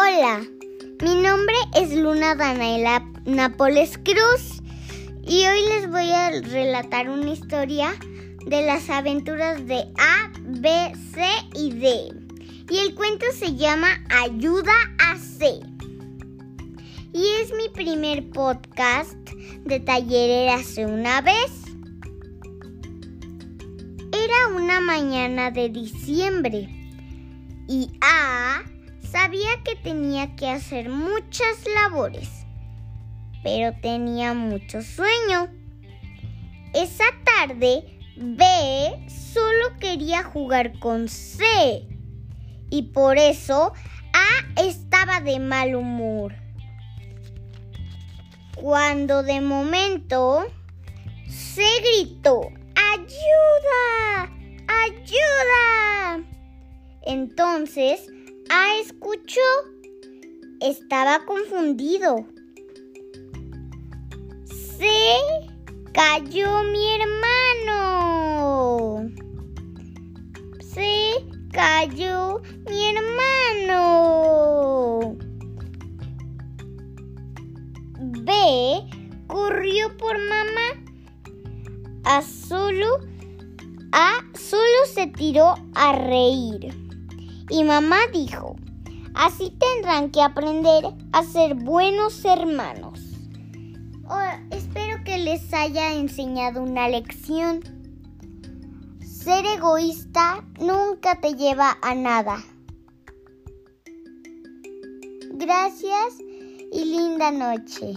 Hola, mi nombre es Luna Danaela Nápoles Cruz y hoy les voy a relatar una historia de las aventuras de A, B, C y D. Y el cuento se llama Ayuda a C. Y es mi primer podcast de taller hace una vez. Era una mañana de diciembre y A sabía que tenía que hacer muchas labores, pero tenía mucho sueño. Esa tarde B solo quería jugar con C y por eso A estaba de mal humor. Cuando de momento se gritó, ¡Ayuda! ¡Ayuda! Entonces A escuchó. Estaba confundido. Se cayó mi hermano. Se cayó mi hermano. B corrió por mamá. A solo A solo se tiró a reír. Y mamá dijo, así tendrán que aprender a ser buenos hermanos. Oh, espero que les haya enseñado una lección. Ser egoísta nunca te lleva a nada. Gracias y linda noche.